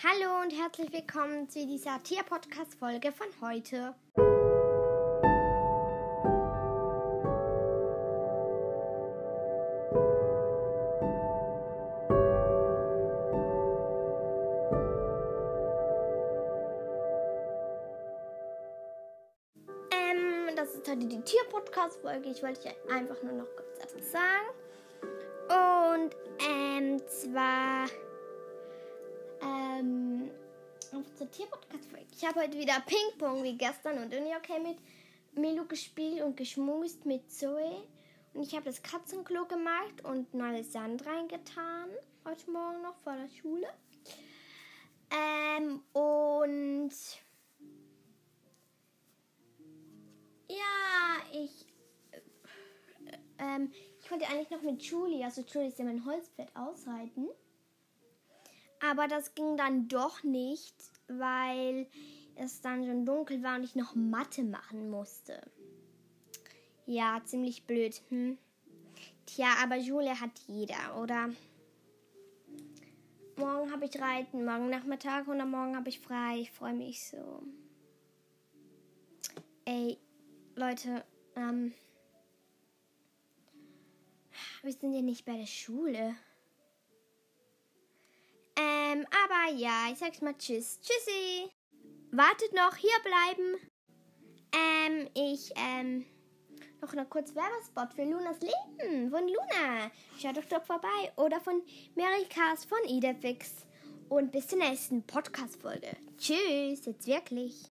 Hallo und herzlich willkommen zu dieser Tier-Podcast-Folge von heute. Ähm, das ist heute die Tier-Podcast-Folge. Ich wollte einfach nur noch kurz etwas sagen. Tier-Podcast-Folge. Ich habe heute wieder Ping-Pong wie gestern und Uni okay mit Milo gespielt und geschmust mit Zoe. Und ich habe das Katzenklo gemacht und neues Sand reingetan. Heute Morgen noch vor der Schule. Ähm, und ja, ich ähm, ich wollte eigentlich noch mit Julie, also Julie ist ja mein Holzpferd, ausreiten. Aber das ging dann doch nicht, weil es dann schon dunkel war und ich noch Mathe machen musste. Ja, ziemlich blöd. Hm? Tja, aber Julie hat jeder, oder? Morgen habe ich Reiten, morgen Nachmittag und am Morgen habe ich frei. Ich freue mich so. Ey, Leute, ähm, wir sind ja nicht bei der Schule. Ähm, aber ja, ich sag's mal Tschüss. Tschüssi. Wartet noch, hier bleiben. Ähm, ich, ähm, noch eine kurz Werbespot für Lunas Leben von Luna. Schaut doch dort vorbei. Oder von Merikas von Idefix. Und bis zur nächsten Podcast-Folge. Tschüss, jetzt wirklich.